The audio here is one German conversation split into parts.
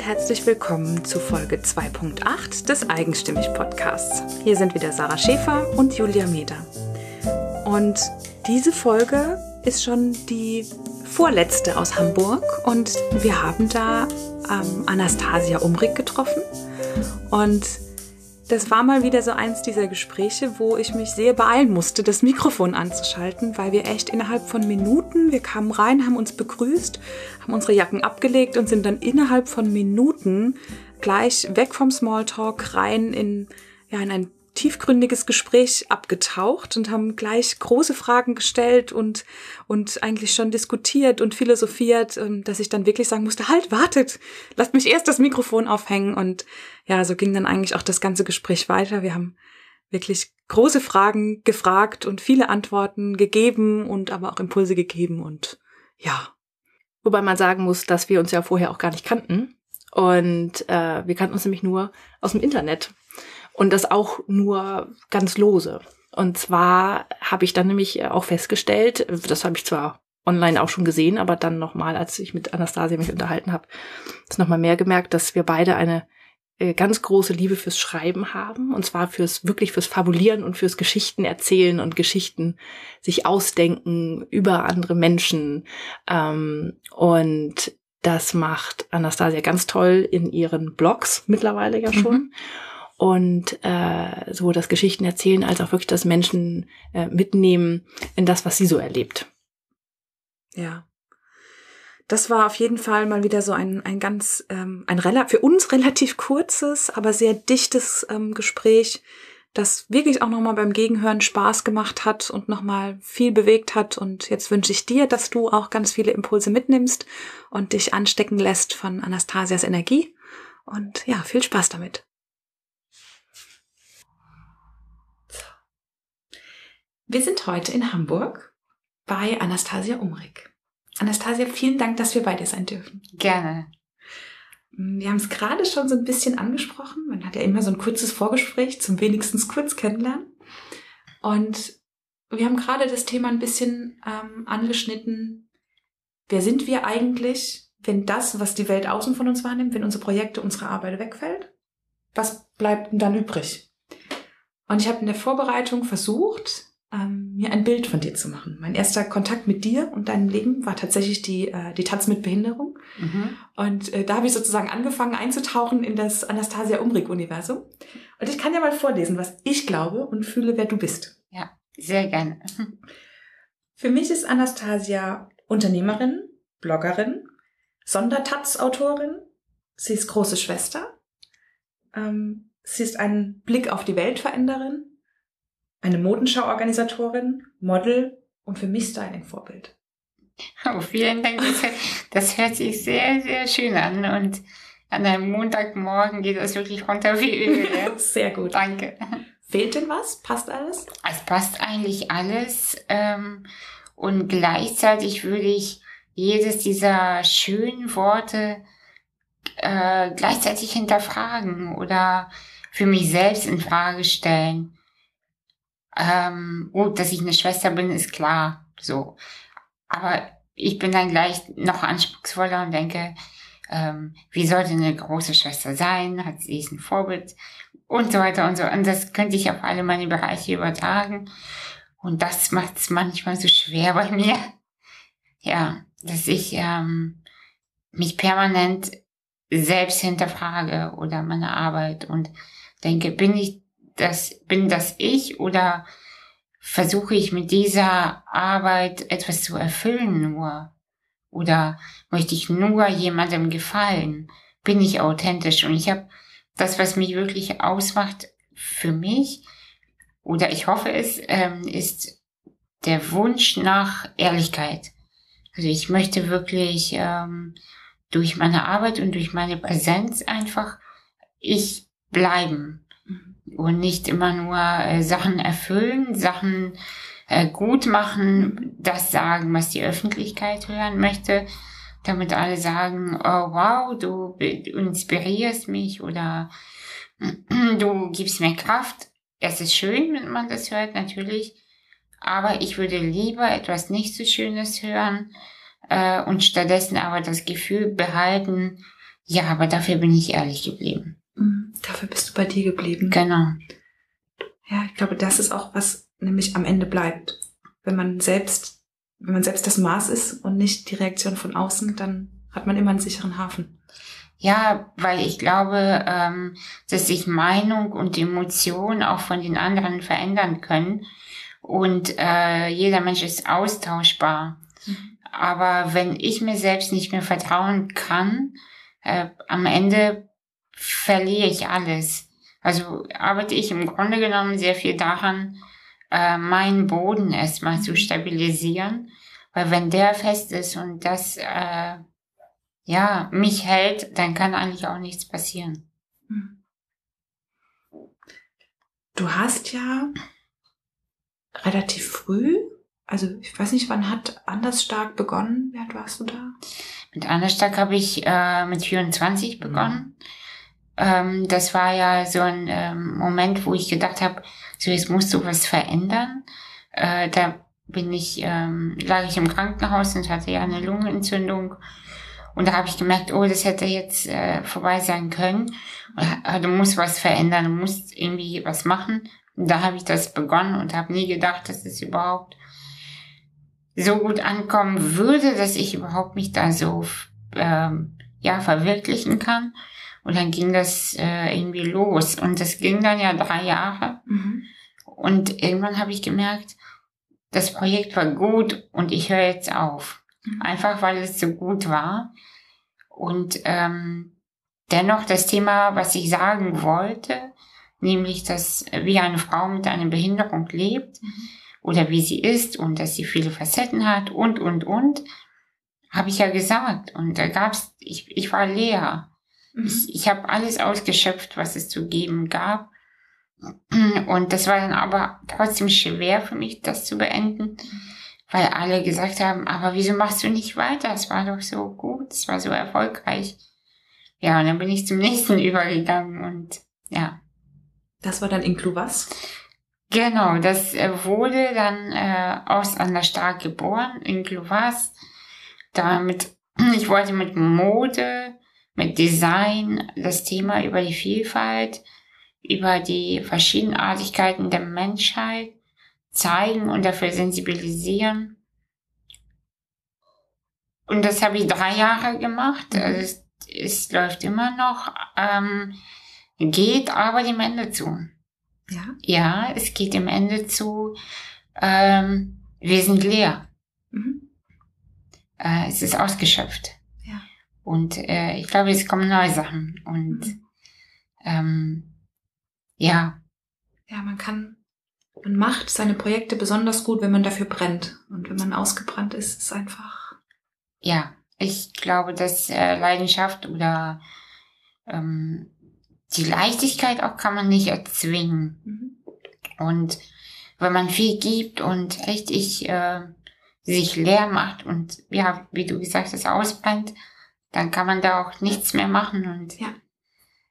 und herzlich willkommen zu Folge 2.8 des Eigenstimmig Podcasts. Hier sind wieder Sarah Schäfer und Julia Meder. Und diese Folge ist schon die vorletzte aus Hamburg und wir haben da ähm, Anastasia Umrig getroffen und das war mal wieder so eins dieser Gespräche, wo ich mich sehr beeilen musste, das Mikrofon anzuschalten, weil wir echt innerhalb von Minuten, wir kamen rein, haben uns begrüßt, haben unsere Jacken abgelegt und sind dann innerhalb von Minuten gleich weg vom Smalltalk rein in, ja, in ein tiefgründiges Gespräch abgetaucht und haben gleich große Fragen gestellt und, und eigentlich schon diskutiert und philosophiert, ähm, dass ich dann wirklich sagen musste, halt, wartet, lasst mich erst das Mikrofon aufhängen. Und ja, so ging dann eigentlich auch das ganze Gespräch weiter. Wir haben wirklich große Fragen gefragt und viele Antworten gegeben und aber auch Impulse gegeben und ja. Wobei man sagen muss, dass wir uns ja vorher auch gar nicht kannten. Und äh, wir kannten uns nämlich nur aus dem Internet. Und das auch nur ganz lose. Und zwar habe ich dann nämlich auch festgestellt, das habe ich zwar online auch schon gesehen, aber dann nochmal, als ich mit Anastasia mich unterhalten habe, ist nochmal mehr gemerkt, dass wir beide eine äh, ganz große Liebe fürs Schreiben haben und zwar fürs wirklich fürs Fabulieren und fürs Geschichten erzählen und Geschichten sich ausdenken über andere Menschen ähm, und das macht Anastasia ganz toll in ihren Blogs mittlerweile ja schon. Mhm und äh, so das Geschichten erzählen, als auch wirklich das Menschen äh, mitnehmen in das, was sie so erlebt. Ja. Das war auf jeden Fall mal wieder so ein, ein ganz, ähm, ein für uns relativ kurzes, aber sehr dichtes ähm, Gespräch, das wirklich auch nochmal beim Gegenhören Spaß gemacht hat und nochmal viel bewegt hat. Und jetzt wünsche ich dir, dass du auch ganz viele Impulse mitnimmst und dich anstecken lässt von Anastasias Energie. Und ja, viel Spaß damit. Wir sind heute in Hamburg bei Anastasia Umrig. Anastasia, vielen Dank, dass wir bei dir sein dürfen. Gerne. Wir haben es gerade schon so ein bisschen angesprochen. Man hat ja immer so ein kurzes Vorgespräch zum wenigstens kurz kennenlernen. Und wir haben gerade das Thema ein bisschen ähm, angeschnitten. Wer sind wir eigentlich, wenn das, was die Welt außen von uns wahrnimmt, wenn unsere Projekte, unsere Arbeit wegfällt? Was bleibt denn dann übrig? Und ich habe in der Vorbereitung versucht, ähm, mir ein Bild von dir zu machen. Mein erster Kontakt mit dir und deinem Leben war tatsächlich die, äh, die Tanz mit Behinderung. Mhm. Und äh, da habe ich sozusagen angefangen einzutauchen in das Anastasia Umrig-Universum. Und ich kann ja mal vorlesen, was ich glaube und fühle, wer du bist. Ja, sehr gerne. Für mich ist Anastasia Unternehmerin, Bloggerin, Sondertaz-Autorin. Sie ist große Schwester. Ähm, sie ist ein Blick auf die Weltveränderin eine Modenschau-Organisatorin, Model und für mich Styling-Vorbild. Oh, vielen Dank. Das, hört sich sehr, sehr schön an und an einem Montagmorgen geht das wirklich runter wie Öl. sehr gut. Danke. Fehlt denn was? Passt alles? Es passt eigentlich alles. Ähm, und gleichzeitig würde ich jedes dieser schönen Worte äh, gleichzeitig hinterfragen oder für mich selbst in Frage stellen. Ähm, gut, dass ich eine Schwester bin, ist klar. So. Aber ich bin dann gleich noch anspruchsvoller und denke, ähm, wie sollte eine große Schwester sein? Hat sie ein Vorbild? Und so weiter und so. Und das könnte ich auf alle meine Bereiche übertragen. Und das macht es manchmal so schwer bei mir. Ja, dass ich ähm, mich permanent selbst hinterfrage oder meine Arbeit und denke, bin ich das, bin das ich oder versuche ich mit dieser Arbeit etwas zu erfüllen nur? Oder möchte ich nur jemandem gefallen? Bin ich authentisch? Und ich habe das, was mich wirklich ausmacht für mich, oder ich hoffe es, ähm, ist der Wunsch nach Ehrlichkeit. Also ich möchte wirklich ähm, durch meine Arbeit und durch meine Präsenz einfach ich bleiben und nicht immer nur äh, Sachen erfüllen, Sachen äh, gut machen, das sagen, was die Öffentlichkeit hören möchte, damit alle sagen, oh wow, du, inspirierst mich oder du gibst mir Kraft. Es ist schön, wenn man das hört, natürlich, aber ich würde lieber etwas nicht so Schönes hören äh, und stattdessen aber das Gefühl behalten, Ja, aber dafür bin ich ehrlich geblieben. Mhm. Dafür bist du bei dir geblieben. Genau. Ja, ich glaube, das ist auch was nämlich am Ende bleibt. Wenn man selbst, wenn man selbst das Maß ist und nicht die Reaktion von außen, dann hat man immer einen sicheren Hafen. Ja, weil ich glaube, ähm, dass sich Meinung und Emotion auch von den anderen verändern können. Und äh, jeder Mensch ist austauschbar. Mhm. Aber wenn ich mir selbst nicht mehr vertrauen kann, äh, am Ende verliere ich alles. Also arbeite ich im Grunde genommen sehr viel daran, äh, meinen Boden erstmal zu mhm. stabilisieren. Weil wenn der fest ist und das äh, ja mich hält, dann kann eigentlich auch nichts passieren. Mhm. Du hast ja relativ früh, also ich weiß nicht, wann hat Anders Stark begonnen? Alt warst du da? Mit Anders Stark habe ich äh, mit 24 begonnen. Mhm. Ähm, das war ja so ein ähm, Moment, wo ich gedacht habe, so jetzt musst du was verändern. Äh, da bin ich, ähm, lag ich im Krankenhaus und hatte ja eine Lungenentzündung. Und da habe ich gemerkt, oh, das hätte jetzt äh, vorbei sein können. Du musst was verändern, du musst irgendwie was machen. Und da habe ich das begonnen und habe nie gedacht, dass es überhaupt so gut ankommen würde, dass ich überhaupt mich da so ähm, ja verwirklichen kann. Und dann ging das äh, irgendwie los. Und das ging dann ja drei Jahre. Mhm. Und irgendwann habe ich gemerkt, das Projekt war gut und ich höre jetzt auf. Mhm. Einfach weil es so gut war. Und ähm, dennoch das Thema, was ich sagen wollte, nämlich, dass wie eine Frau mit einer Behinderung lebt mhm. oder wie sie ist und dass sie viele Facetten hat und, und, und, habe ich ja gesagt. Und da gab's, ich, ich war leer. Mhm. Ich, ich habe alles ausgeschöpft, was es zu geben gab. Und das war dann aber trotzdem schwer für mich, das zu beenden, weil alle gesagt haben, aber wieso machst du nicht weiter? Es war doch so gut, es war so erfolgreich. Ja, und dann bin ich zum nächsten übergegangen und ja. Das war dann Inklu was? Genau, das äh, wurde dann äh, aus einer Stark geboren, Inklu was. Damit, ich wollte mit Mode mit Design das Thema über die Vielfalt, über die Verschiedenartigkeiten der Menschheit zeigen und dafür sensibilisieren. Und das habe ich drei Jahre gemacht. Mhm. Also es, es läuft immer noch. Ähm, geht aber dem Ende zu. Ja? Ja, es geht dem Ende zu. Ähm, wir sind leer. Mhm. Äh, es ist ausgeschöpft. Und äh, ich glaube, es kommen neue Sachen. Und mhm. ähm, ja. Ja, man kann, man macht seine Projekte besonders gut, wenn man dafür brennt. Und wenn man ausgebrannt ist, ist es einfach. Ja, ich glaube, dass äh, Leidenschaft oder ähm, die Leichtigkeit auch kann man nicht erzwingen. Mhm. Und wenn man viel gibt und richtig äh, sich leer macht und ja, wie du gesagt hast, ausbrennt, dann kann man da auch nichts mehr machen. Und ja.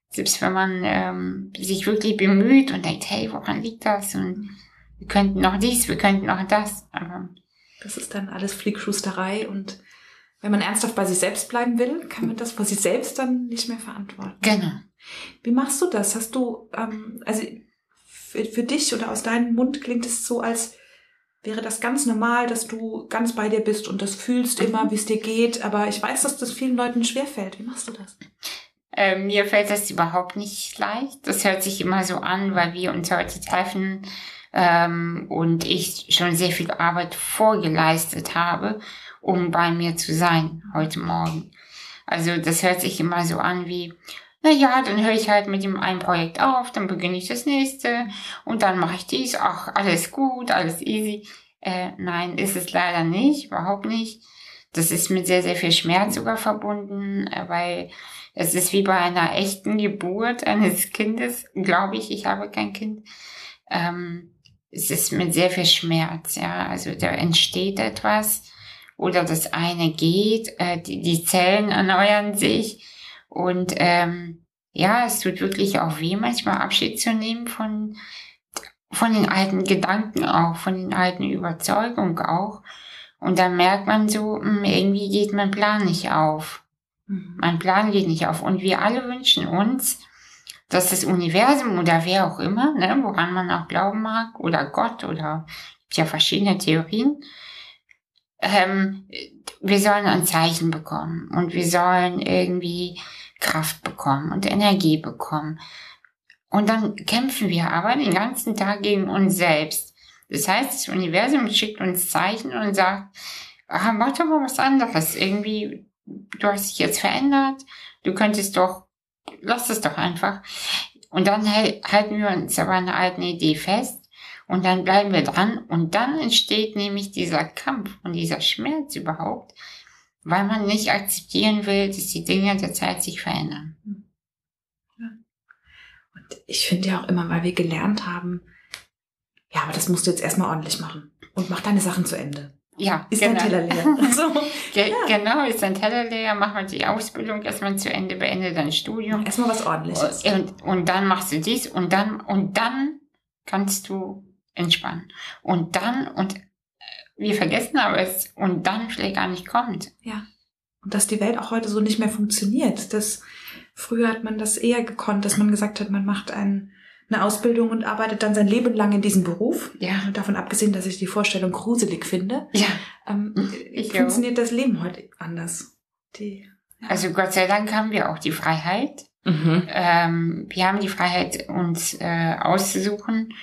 selbst wenn man ähm, sich wirklich bemüht und denkt, hey, woran liegt das? Und wir könnten noch dies, wir könnten noch das. Aber das ist dann alles Fliegschusterei und wenn man ernsthaft bei sich selbst bleiben will, kann man das vor sich selbst dann nicht mehr verantworten. Genau. Wie machst du das? Hast du, ähm, also für, für dich oder aus deinem Mund klingt es so, als wäre das ganz normal, dass du ganz bei dir bist und das fühlst immer, wie es dir geht. Aber ich weiß, dass das vielen Leuten schwerfällt. Wie machst du das? Ähm, mir fällt das überhaupt nicht leicht. Das hört sich immer so an, weil wir uns heute treffen ähm, und ich schon sehr viel Arbeit vorgeleistet habe, um bei mir zu sein heute Morgen. Also das hört sich immer so an wie, na ja, dann höre ich halt mit dem einen Projekt auf, dann beginne ich das nächste und dann mache ich dies, ach, alles gut, alles easy. Äh, nein, ist es leider nicht, überhaupt nicht. Das ist mit sehr, sehr viel Schmerz sogar verbunden, äh, weil es ist wie bei einer echten Geburt eines Kindes, glaube ich, ich habe kein Kind. Ähm, es ist mit sehr viel Schmerz, ja, also da entsteht etwas oder das eine geht, äh, die, die Zellen erneuern sich und ähm, ja, es tut wirklich auch weh, manchmal Abschied zu nehmen von, von den alten Gedanken auch, von den alten Überzeugungen auch. Und dann merkt man so, hm, irgendwie geht mein Plan nicht auf. Mhm. Mein Plan geht nicht auf. Und wir alle wünschen uns, dass das Universum oder wer auch immer, ne, woran man auch glauben mag, oder Gott oder ja verschiedene Theorien, ähm, wir sollen ein Zeichen bekommen und wir sollen irgendwie Kraft bekommen und Energie bekommen. Und dann kämpfen wir aber den ganzen Tag gegen uns selbst. Das heißt, das Universum schickt uns Zeichen und sagt, ah, mach doch mal was anderes. Irgendwie, du hast dich jetzt verändert, du könntest doch, lass es doch einfach. Und dann halten wir uns aber an einer alten Idee fest und dann bleiben wir dran und dann entsteht nämlich dieser Kampf und dieser Schmerz überhaupt, weil man nicht akzeptieren will, dass die Dinge der Zeit sich verändern. Und ich finde ja auch immer, weil wir gelernt haben, ja, aber das musst du jetzt erstmal ordentlich machen und mach deine Sachen zu Ende. Ja, ist genau. dein Teller leer. so. Ge ja. Genau, ist dein Teller leer, mach mal die Ausbildung erstmal zu Ende, beende dein Studium. Erstmal was ordentliches. Und, und dann machst du dies und dann, und dann kannst du entspannen. Und dann, und wir vergessen aber es, und dann vielleicht gar nicht kommt. Ja. Und dass die Welt auch heute so nicht mehr funktioniert. Das, früher hat man das eher gekonnt, dass man gesagt hat, man macht einen eine Ausbildung und arbeitet dann sein Leben lang in diesem Beruf. Ja. Davon abgesehen, dass ich die Vorstellung gruselig finde. Ja. Ähm, ich funktioniert auch. das Leben heute anders. Die, ja. Also Gott sei Dank haben wir auch die Freiheit. Mhm. Ähm, wir haben die Freiheit, uns äh, auszusuchen,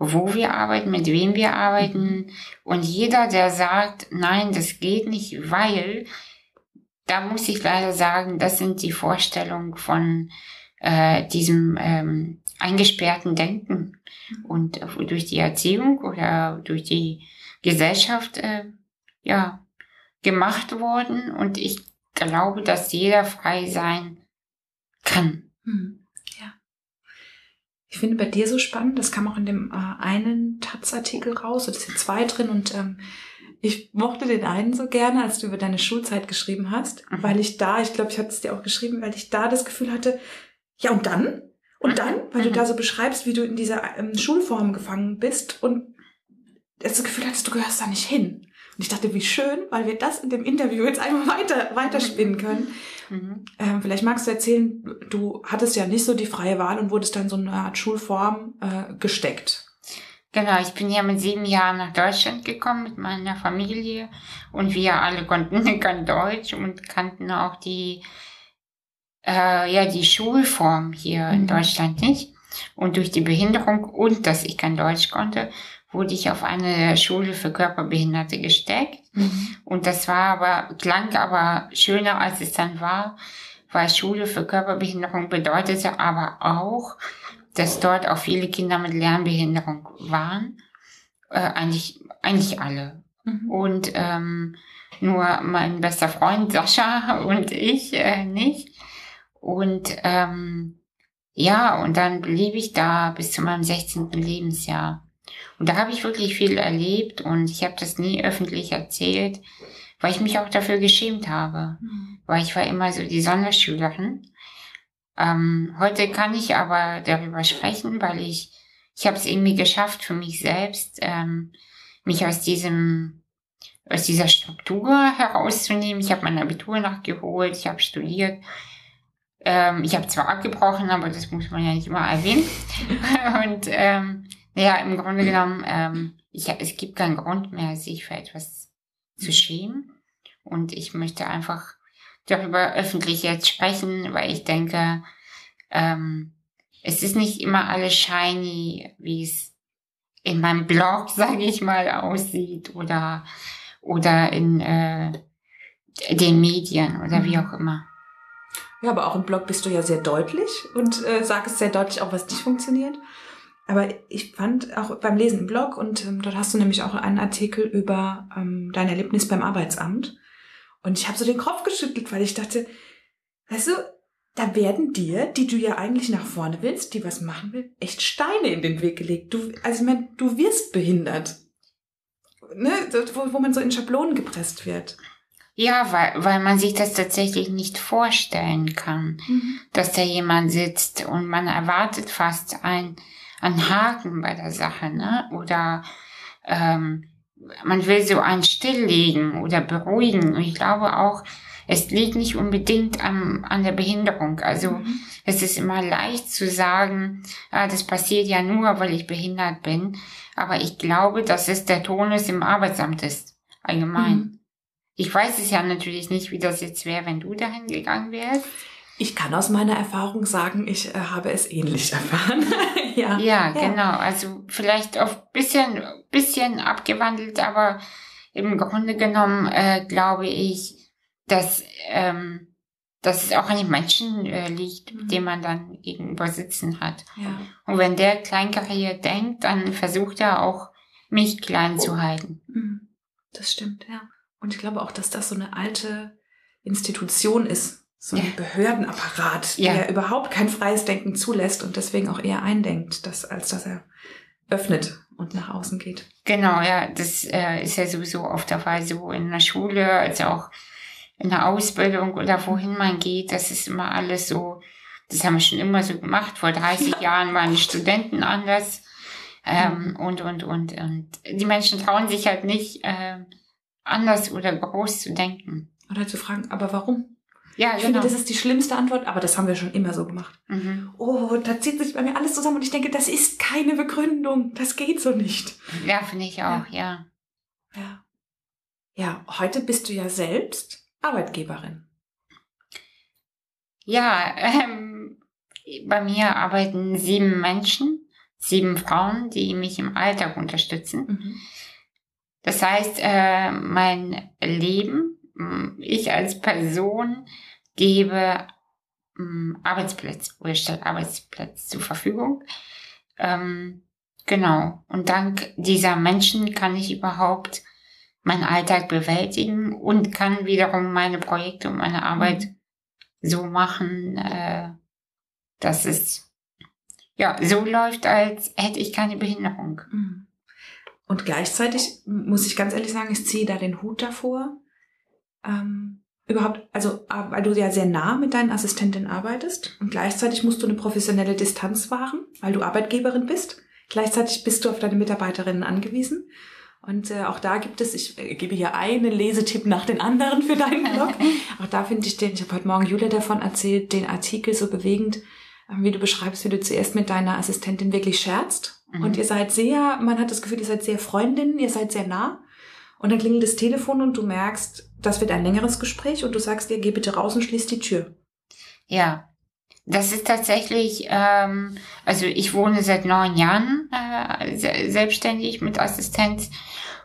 wo wir arbeiten, mit wem wir arbeiten. Mhm. Und jeder, der sagt, nein, das geht nicht, weil, da muss ich leider sagen, das sind die Vorstellungen von äh, diesem ähm, eingesperrten Denken und durch die Erziehung oder durch die Gesellschaft äh, ja gemacht worden und ich glaube, dass jeder frei sein kann. Hm, ja. Ich finde bei dir so spannend, das kam auch in dem äh, einen Taz-Artikel raus, da sind zwei drin und ähm, ich mochte den einen so gerne, als du über deine Schulzeit geschrieben hast, mhm. weil ich da, ich glaube, ich hatte es dir auch geschrieben, weil ich da das Gefühl hatte, ja und dann? Und dann, weil du da so beschreibst, wie du in dieser ähm, Schulform gefangen bist und das Gefühl hattest, du gehörst da nicht hin. Und ich dachte, wie schön, weil wir das in dem Interview jetzt einmal weiter, weiterspinnen können. Mhm. Ähm, vielleicht magst du erzählen, du hattest ja nicht so die freie Wahl und wurdest dann so eine Art Schulform äh, gesteckt. Genau, ich bin ja mit sieben Jahren nach Deutschland gekommen mit meiner Familie und wir alle konnten kein Deutsch und kannten auch die äh, ja die Schulform hier mhm. in Deutschland nicht. Und durch die Behinderung und dass ich kein Deutsch konnte, wurde ich auf eine Schule für Körperbehinderte gesteckt. Mhm. Und das war aber, klang aber schöner, als es dann war, weil Schule für Körperbehinderung bedeutete aber auch, dass dort auch viele Kinder mit Lernbehinderung waren. Äh, eigentlich, eigentlich alle. Mhm. Und ähm, nur mein bester Freund Sascha und ich äh, nicht. Und ähm, ja, und dann blieb ich da bis zu meinem 16. Lebensjahr. Und da habe ich wirklich viel erlebt und ich habe das nie öffentlich erzählt, weil ich mich auch dafür geschämt habe. Mhm. Weil ich war immer so die Sonderschülerin. Ähm, heute kann ich aber darüber sprechen, weil ich, ich habe es irgendwie geschafft für mich selbst, ähm, mich aus diesem, aus dieser Struktur herauszunehmen. Ich habe mein Abitur nachgeholt, ich habe studiert ähm, ich habe zwar abgebrochen, aber das muss man ja nicht immer erwähnen. Und ähm, ja, im Grunde genommen, ähm, ich, es gibt keinen Grund mehr, sich für etwas zu schämen. Und ich möchte einfach darüber öffentlich jetzt sprechen, weil ich denke, ähm, es ist nicht immer alles shiny, wie es in meinem Blog, sage ich mal, aussieht oder oder in äh, den Medien oder wie mhm. auch immer. Ja, aber auch im Blog bist du ja sehr deutlich und äh, sagst sehr deutlich auch, was nicht funktioniert. Aber ich fand auch beim Lesen im Blog, und ähm, dort hast du nämlich auch einen Artikel über ähm, dein Erlebnis beim Arbeitsamt. Und ich habe so den Kopf geschüttelt, weil ich dachte, weißt du, da werden dir, die du ja eigentlich nach vorne willst, die was machen will, echt Steine in den Weg gelegt. Du, also ich meine, du wirst behindert. Ne? Wo, wo man so in Schablonen gepresst wird. Ja, weil, weil man sich das tatsächlich nicht vorstellen kann, mhm. dass da jemand sitzt und man erwartet fast ein, ein Haken bei der Sache, ne? Oder ähm, man will so einen stilllegen oder beruhigen. Und ich glaube auch, es liegt nicht unbedingt am, an der Behinderung. Also Mhm. es ist immer leicht zu sagen, ah, das passiert ja nur, weil ich behindert bin. Aber ich glaube, dass es der Tonus im Arbeitsamt ist, allgemein. Mhm. Ich weiß es ja natürlich nicht, wie das jetzt wäre, wenn du dahin gegangen wärst. Ich kann aus meiner Erfahrung sagen, ich äh, habe es ähnlich erfahren. ja. Ja, genau. Also vielleicht auf bisschen, bisschen abgewandelt, aber im Grunde genommen äh, glaube ich, dass, ähm, dass es auch an den Menschen äh, liegt, Mhm. dem man dann gegenüber sitzen hat. ja. Und wenn der kleinkariert denkt, dann versucht er auch, mich klein zu halten. Mhm. Das stimmt, ja. Und ich glaube auch, dass das so eine alte Institution ist. So ein Ja. Behördenapparat, Ja. der überhaupt kein freies Denken zulässt und deswegen auch eher eindenkt, dass, als dass er öffnet und nach außen geht. Genau, ja, das äh, ist ja sowieso oft der Fall so in der Schule, als auch in der Ausbildung oder wohin man geht, das ist immer alles so, das haben wir schon immer so gemacht. Vor 30 Jahren waren die Studenten anders ähm, und, und, und, und die Menschen trauen sich halt nicht, ähm, anders oder groß zu denken. Oder zu fragen, aber warum? Ja, Ich genau. finde, das ist die schlimmste Antwort, aber das haben wir schon immer so gemacht. mhm. Oh, da zieht sich bei mir alles zusammen und ich denke, das ist keine Begründung. Das geht so nicht. Ja, finde ich auch, ja. Ja. Ja, heute bist du ja selbst Arbeitgeberin. Ja, ähm, bei mir arbeiten sieben Menschen, sieben Frauen, die mich im Alltag unterstützen. Mhm. Das heißt, äh, mein Leben, ich als Person gebe Arbeitsplätze oder stelle Arbeitsplätze zur Verfügung. Ähm, genau. Und dank dieser Menschen kann ich überhaupt meinen Alltag bewältigen und kann wiederum meine Projekte und meine Arbeit so machen, äh, dass es ja so läuft, als hätte ich keine Behinderung. Mhm. Und gleichzeitig muss ich ganz ehrlich sagen, ich ziehe da den Hut davor. Ähm, überhaupt, also äh, weil du ja sehr nah mit deinen Assistentinnen arbeitest und gleichzeitig musst du eine professionelle Distanz wahren, weil du Arbeitgeberin bist. Gleichzeitig bist du auf deine Mitarbeiterinnen angewiesen. Und äh, auch da gibt es, ich äh, gebe hier einen Lesetipp nach den anderen für deinen Blog. auch da finde ich den, ich habe heute Morgen Julia davon erzählt, den Artikel so bewegend, äh, wie du beschreibst, wie du zuerst mit deiner Assistentin wirklich scherzt. Mhm. Und ihr seid sehr, man hat das Gefühl, ihr seid sehr Freundinnen, ihr seid sehr nah. Und dann klingelt das Telefon und du merkst, das wird ein längeres Gespräch und du sagst ihr, geh bitte raus und schließ die Tür. Ja, das ist tatsächlich, ähm, also ich wohne seit neun Jahren äh, se selbstständig mit Assistenz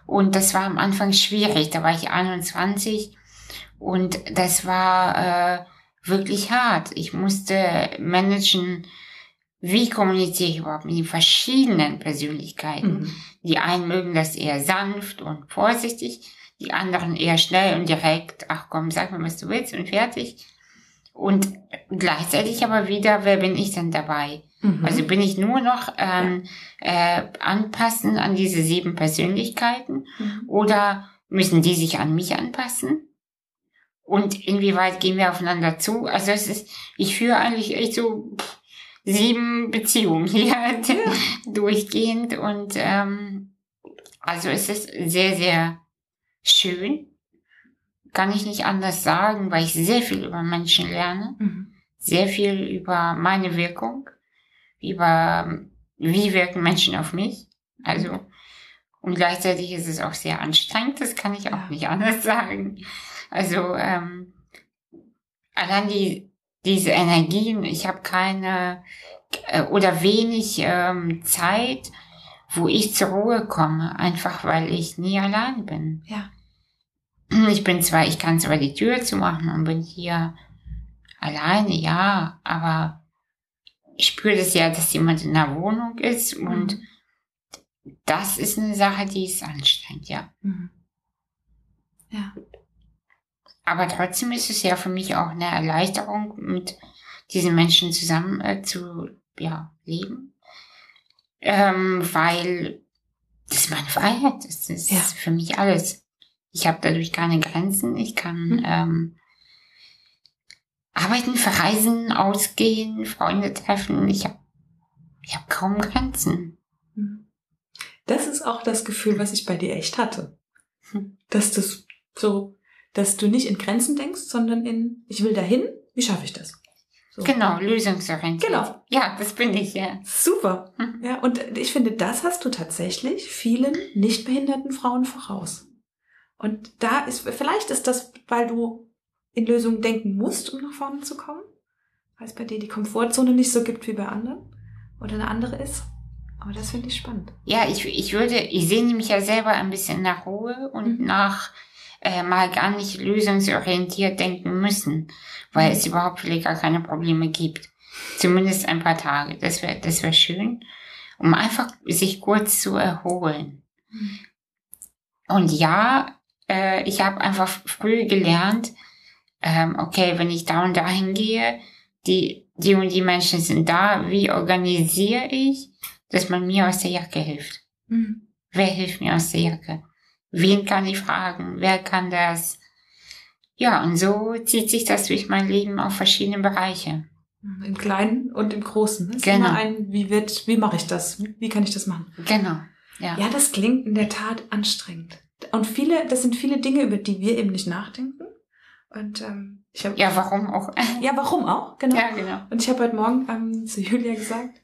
und das war am Anfang schwierig. Da war ich 21 und das war äh, wirklich hart. Ich musste managen, wie kommuniziere ich überhaupt mit den verschiedenen Persönlichkeiten. Mhm. Die einen mögen das eher sanft und vorsichtig, die anderen eher schnell und direkt, ach komm, sag mir, was du willst und fertig. Und gleichzeitig aber wieder, wer bin ich denn dabei? Mhm. Also bin ich nur noch ähm, äh, anpassen an diese sieben Persönlichkeiten Mhm. oder müssen die sich an mich anpassen? Und inwieweit gehen wir aufeinander zu? Also es ist, ich führe eigentlich echt so pff, sieben Beziehungen hier durchgehend und ähm, also es ist sehr, sehr schön. Kann ich nicht anders sagen, weil ich sehr viel über Menschen lerne, Mhm. sehr viel über meine Wirkung, über wie wirken Menschen auf mich. Also und gleichzeitig ist es auch sehr anstrengend, das kann ich auch nicht anders sagen. Also ähm, allein die diese Energien, ich habe keine äh, oder wenig ähm, Zeit, wo ich zur Ruhe komme, einfach weil ich nie allein bin. Ja. Ich bin zwar, ich kann zwar die Tür zumachen und bin hier alleine, ja, aber ich spüre das ja, dass jemand in der Wohnung ist und Mhm. das ist eine Sache, die ist anstrengend, ja. Mhm. Ja. Aber trotzdem ist es ja für mich auch eine Erleichterung, mit diesen Menschen zusammen äh, zu ja, leben. Ähm, weil das ist meine Freiheit. Das ist Ja. für mich alles. Ich habe dadurch keine Grenzen. Ich kann Mhm. ähm, arbeiten, verreisen, ausgehen, Freunde treffen. Ich habe ich hab kaum Grenzen. Mhm. Das ist auch das Gefühl, was ich bei dir echt hatte. Hm. Dass das so, dass du nicht in Grenzen denkst, sondern in, ich will dahin, wie schaffe ich das? So. Genau, lösungsorientiert. Genau. Ja, das bin ich, ja. Super. Mhm. Ja, und ich finde, das hast du tatsächlich vielen nicht behinderten Frauen voraus. Und da ist, vielleicht ist das, weil du in Lösungen denken musst, um nach vorne zu kommen, weil es bei dir die Komfortzone nicht so gibt wie bei anderen oder eine andere ist. Aber das finde ich spannend. Ja, ich, ich würde, ich sehne mich ja selber ein bisschen nach Ruhe und mhm. nach äh, mal gar nicht lösungsorientiert denken müssen, weil mhm. es überhaupt vielleicht gar keine Probleme gibt. Zumindest ein paar Tage. Das wäre das wäre schön, um einfach sich kurz zu erholen. Mhm. Und ja, äh, ich habe einfach früh gelernt, ähm, okay, wenn ich da und da hingehe, die, die und die Menschen sind da, wie organisiere ich, dass man mir aus der Jacke hilft? Mhm. Wer hilft mir aus der Jacke? Wen kann ich fragen? Wer kann das? Ja, und so zieht sich das durch mein Leben auf verschiedene Bereiche. Im Kleinen und im Großen. Es genau. ein, wie wird, wie mache ich das? Wie kann ich das machen? Genau. Ja. ja, das klingt in der Tat anstrengend. Und viele, das sind viele Dinge, über die wir eben nicht nachdenken. Und ähm, ich habe ja, warum auch? ja, warum auch? Genau. Ja, genau. Und ich habe heute Morgen ähm, zu Julia gesagt,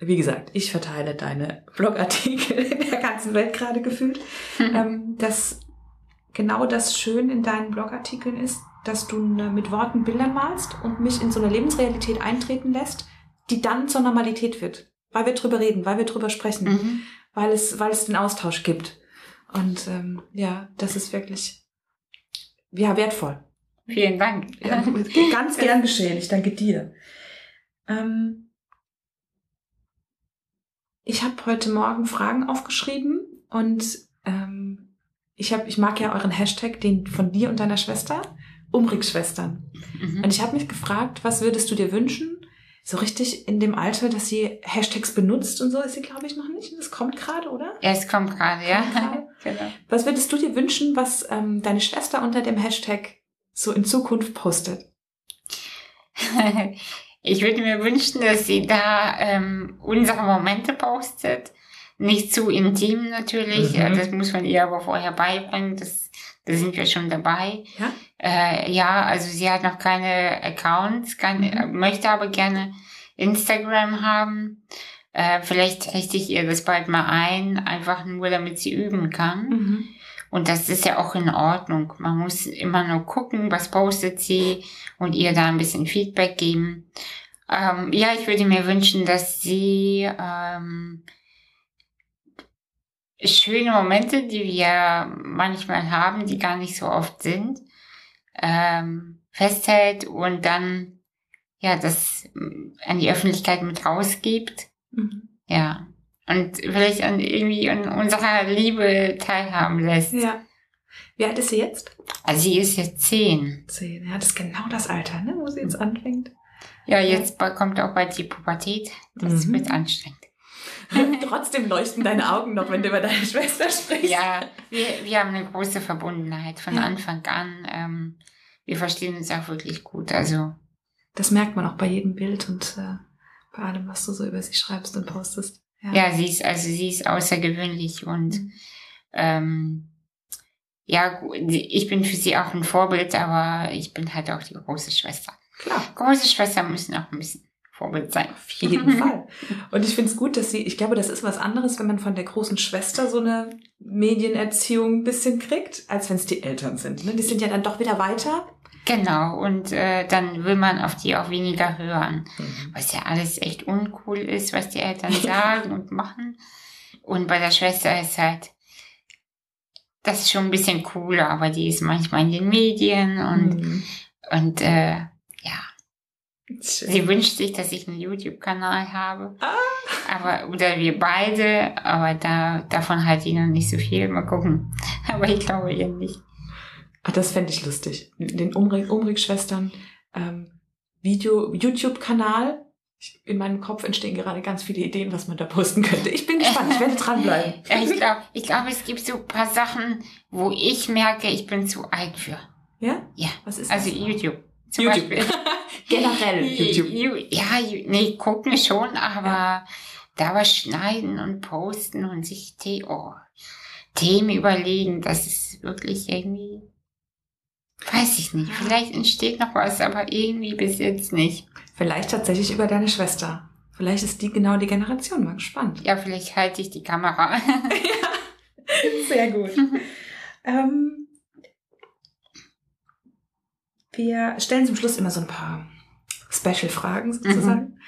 wie gesagt, ich verteile deine Blogartikel in der ganzen Welt gerade gefühlt, mhm. ähm, dass genau das Schön in deinen Blogartikeln ist, dass du ne, mit Worten Bildern malst und mich in so eine Lebensrealität eintreten lässt, die dann zur Normalität wird, weil wir drüber reden, weil wir drüber sprechen, mhm. weil es, weil es den Austausch gibt. Und ähm, ja, das ist wirklich ja wertvoll. Vielen Dank. Ja, ganz gern geschehen. Ich danke dir. Ähm, ich habe heute Morgen Fragen aufgeschrieben und ähm, ich habe, ich mag ja euren Hashtag, den von dir und deiner Schwester, Umrig-Schwestern. Mhm. Und ich habe mich gefragt, was würdest du dir wünschen, so richtig in dem Alter, dass sie Hashtags benutzt und so, ist sie, glaube ich, noch nicht. Das kommt gerade, oder? Ja, es kommt gerade, ja. genau. Was würdest du dir wünschen, was ähm, deine Schwester unter dem Hashtag so in Zukunft postet? ich würde mir wünschen, dass sie da ähm, unsere Momente postet. Nicht zu intim natürlich, mhm. das muss man ihr aber vorher beibringen. Das, da sind wir schon dabei. Ja? Äh, ja, also sie hat noch keine Accounts, keine, mhm. möchte aber gerne Instagram haben. Äh, vielleicht richte ich ihr das bald mal ein, einfach nur damit sie üben kann. Mhm. Und das ist ja auch in Ordnung. Man muss immer nur gucken, was postet sie und ihr da ein bisschen Feedback geben. Ähm, ja, ich würde mir wünschen, dass sie ähm, schöne Momente, die wir manchmal haben, die gar nicht so oft sind, ähm, festhält und dann ja das an die Öffentlichkeit mit rausgibt. Mhm. Ja. Und vielleicht an irgendwie an unserer Liebe teilhaben lässt. Ja. Wie alt ist sie jetzt? Also sie ist jetzt zehn. Zehn, ja, das ist genau das Alter, ne, wo sie jetzt anfängt. Ja, jetzt kommt auch bald die Pubertät. Das mhm. wird anstrengend. Trotzdem leuchten deine Augen noch, wenn du über deine Schwester sprichst. Ja, wir, wir haben eine große Verbundenheit von. Anfang an. Ähm, wir verstehen uns auch wirklich gut. Also das merkt man auch bei jedem Bild und äh, bei allem, was du so über sie schreibst und postest. Ja, ja sie ist also sie ist außergewöhnlich und mhm. ähm, ja, ich bin für sie auch ein Vorbild, aber ich bin halt auch die große Schwester. Klar. Große Schwestern müssen auch ein bisschen Vorbild sein. Auf jeden Fall. Und ich finde es gut, dass sie, ich glaube, das ist was anderes, wenn man von der großen Schwester so eine Medienerziehung ein bisschen kriegt, als wenn es die Eltern sind. Ne? Die sind ja dann doch wieder weiter. Genau, und äh, dann will man auf die auch weniger hören, mhm. was ja alles echt uncool ist, was die Eltern sagen und machen. Und bei der Schwester ist halt, das ist schon ein bisschen cooler, aber die ist manchmal in den Medien und, mhm. und äh. Schön. Sie wünscht sich, dass ich einen YouTube-Kanal habe. Ah. Aber, oder wir beide, aber da, davon halt ich noch nicht so viel. Mal gucken. Aber ich glaube ihr nicht. Ach, das fände ich lustig. Den Umrig-Schwestern ähm, Video, YouTube-Kanal. In meinem Kopf entstehen gerade ganz viele Ideen, was man da posten könnte. Ich bin gespannt, ich werde dranbleiben. ich glaube, ich glaub, es gibt so ein paar Sachen, wo ich merke, ich bin zu alt für. Ja? Ja. Was ist also das? Also YouTube. Zum YouTube. Beispiel. Generell YouTube. Ja, nee, gucken schon, aber ja. da was schneiden und posten und sich oh, Themen überlegen, das ist wirklich irgendwie Weiß ich nicht. Vielleicht entsteht noch was, aber irgendwie bis jetzt nicht. Vielleicht tatsächlich über deine Schwester. Vielleicht ist die genau die Generation. Mal gespannt. Ja, vielleicht halte ich die Kamera. Sehr gut. ähm, wir stellen zum Schluss immer so ein paar Special-Fragen sozusagen. Mhm.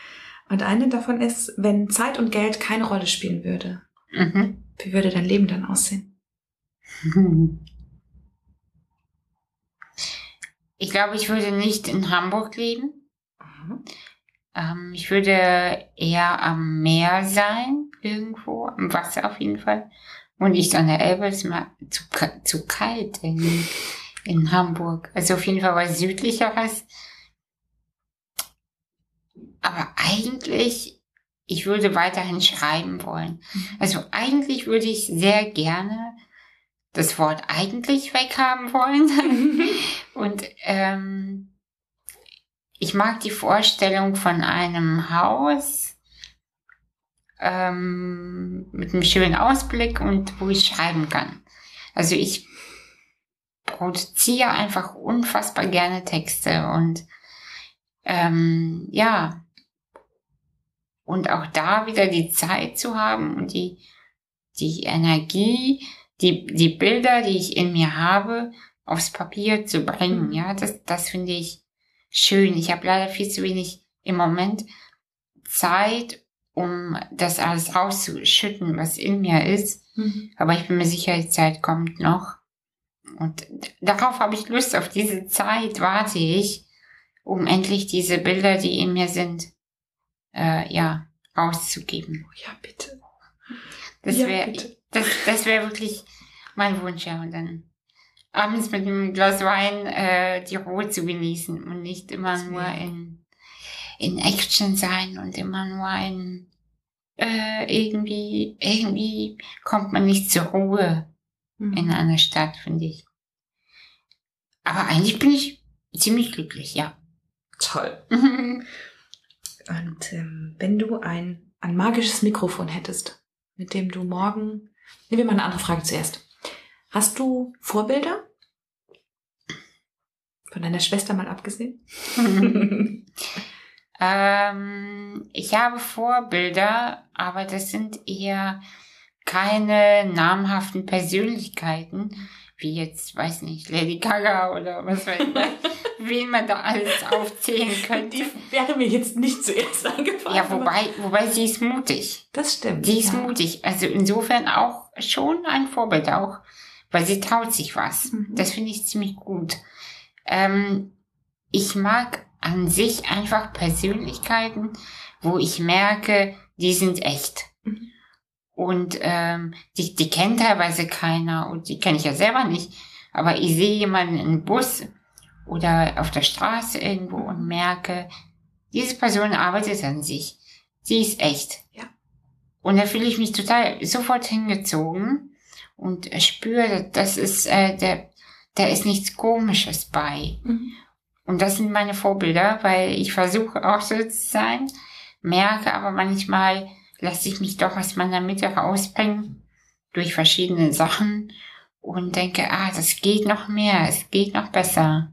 Und eine davon ist, wenn Zeit und Geld keine Rolle spielen würde, mhm. wie würde dein Leben dann aussehen? Ich glaube, ich würde nicht in Hamburg leben. Mhm. Ähm, ich würde eher am Meer sein, irgendwo, am Wasser auf jeden Fall. Und nicht an der Elbe, ist mal zu, zu kalt in, in Hamburg. Also auf jeden Fall was südlicheres. Aber eigentlich, ich würde weiterhin schreiben wollen. Mhm. Also eigentlich würde ich sehr gerne das Wort eigentlich weghaben wollen. Und ähm, ich mag die Vorstellung von einem Haus ähm, mit einem schönen Ausblick und wo ich schreiben kann. Also ich produziere einfach unfassbar gerne Texte und ähm, ja, und auch da wieder die Zeit zu haben und die, die Energie, die, die Bilder, die ich in mir habe, aufs Papier zu bringen. Mhm. Ja, das, das finde ich schön. Ich habe leider viel zu wenig im Moment Zeit, um das alles rauszuschütten, was in mir ist. Mhm. Aber ich bin mir sicher, die Zeit kommt noch. Und darauf habe ich Lust, auf diese Zeit warte ich, um endlich diese Bilder, die in mir sind, äh, ja, rauszugeben. Oh ja, bitte. Das ja, wäre, das, das wäre wirklich mein Wunsch, ja. Und dann abends mit einem Glas Wein äh, die Ruhe zu genießen und nicht immer das nur in, in Action sein und immer nur in äh, irgendwie, irgendwie kommt man nicht zur Ruhe mhm. in einer Stadt, finde ich. Aber eigentlich bin ich ziemlich glücklich, ja. Toll. und ähm, wenn du ein, ein magisches Mikrofon hättest, mit dem du morgen, nehmen wir mal eine andere Frage zuerst. Hast du Vorbilder? Von deiner Schwester mal abgesehen? ähm, ich habe Vorbilder, aber das sind eher keine namhaften Persönlichkeiten, wie jetzt, weiß nicht, Lady Gaga oder was weiß ich, wen man da alles aufzählen könnte. Die wäre mir jetzt nicht zuerst eingefallen. Ja, wobei, wobei sie ist mutig. Das stimmt. Sie ist ja. mutig. Also insofern auch schon ein Vorbild auch weil sie traut sich was. Mhm. Das finde ich ziemlich gut. Ähm, ich mag an sich einfach Persönlichkeiten, wo ich merke, die sind echt. Mhm. Und ähm, die, die kennt teilweise keiner und die kenne ich ja selber nicht. Aber ich sehe jemanden im Bus oder auf der Straße irgendwo und merke, diese Person arbeitet an sich. Sie ist echt. Ja. Und da fühle ich mich total sofort hingezogen und spüre, das ist, äh, der, da ist nichts Komisches bei. Mhm. Und das sind meine Vorbilder, weil ich versuche auch so zu sein, merke aber manchmal, lasse ich mich doch aus meiner Mitte rausbringen durch verschiedene Sachen und denke, ah, das geht noch mehr, es geht noch besser.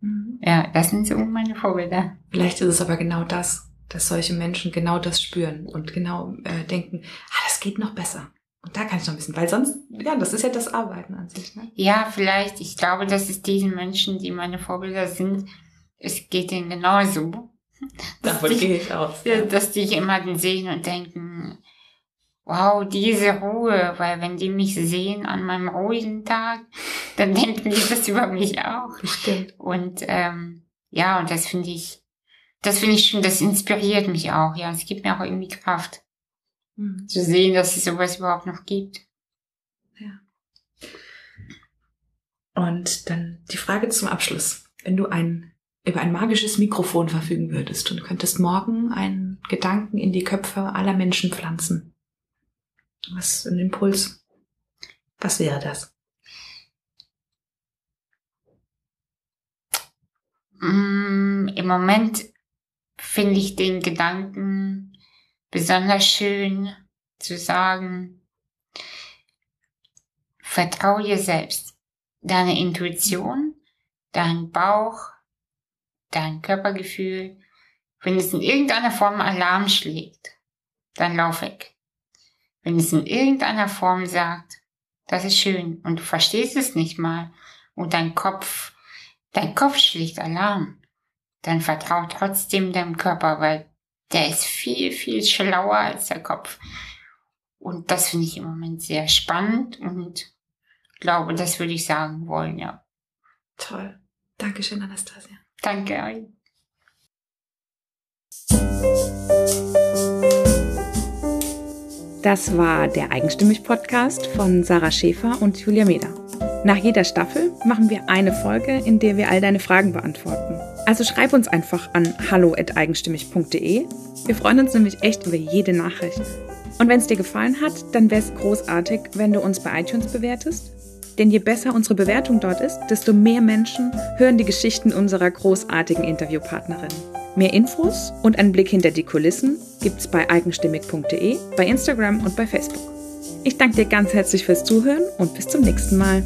Mhm. Ja, das sind so meine Vorbilder. Vielleicht ist es aber genau das, dass solche Menschen genau das spüren und genau äh, denken, ah, das geht noch besser. Und da kann ich noch ein bisschen, weil sonst, ja, das ist ja das Arbeiten an sich. Ne? Ja, vielleicht. Ich glaube, dass es diesen Menschen, die meine Vorbilder sind, es geht ihnen genauso. Davon gehe ich aus. Ja. Dass die jemanden sehen und denken, wow, diese Ruhe, weil wenn die mich sehen an meinem ruhigen Tag, dann denken die das über mich auch. Bestimmt. Und ähm, ja, und das finde ich, das finde ich schon, das inspiriert mich auch. Ja, es gibt mir auch irgendwie Kraft. Mhm. Zu sehen, dass es sowas überhaupt noch gibt. Ja. Und dann die Frage zum Abschluss. Wenn du ein, über ein magisches Mikrofon verfügen würdest und könntest morgen einen Gedanken in die Köpfe aller Menschen pflanzen. Was ein Impuls? Was wäre das? Mm, Im Moment finde ich den Gedanken besonders schön zu sagen, vertraue dir selbst, deine Intuition, dein Bauch, dein Körpergefühl. Wenn es in irgendeiner Form Alarm schlägt, dann lauf weg. Wenn es in irgendeiner Form sagt, das ist schön und du verstehst es nicht mal und dein Kopf, dein Kopf schlägt Alarm, dann vertrau trotzdem deinem Körper, weil der ist viel, viel schlauer als der Kopf. Und das finde ich im Moment sehr spannend und glaube, das würde ich sagen wollen, ja. Toll. Dankeschön, Anastasia. Danke euch. Das war der Eigenstimmig-Podcast von Sarah Schäfer und Julia Meder. Nach jeder Staffel machen wir eine Folge, in der wir all deine Fragen beantworten. Also schreib uns einfach an hallo.eigenstimmig.de. Wir freuen uns nämlich echt über jede Nachricht. Und wenn es dir gefallen hat, dann wäre es großartig, wenn du uns bei iTunes bewertest. Denn je besser unsere Bewertung dort ist, desto mehr Menschen hören die Geschichten unserer großartigen Interviewpartnerin. Mehr Infos und einen Blick hinter die Kulissen gibt's bei eigenstimmig.de, bei Instagram und bei Facebook. Ich danke dir ganz herzlich fürs Zuhören und bis zum nächsten Mal.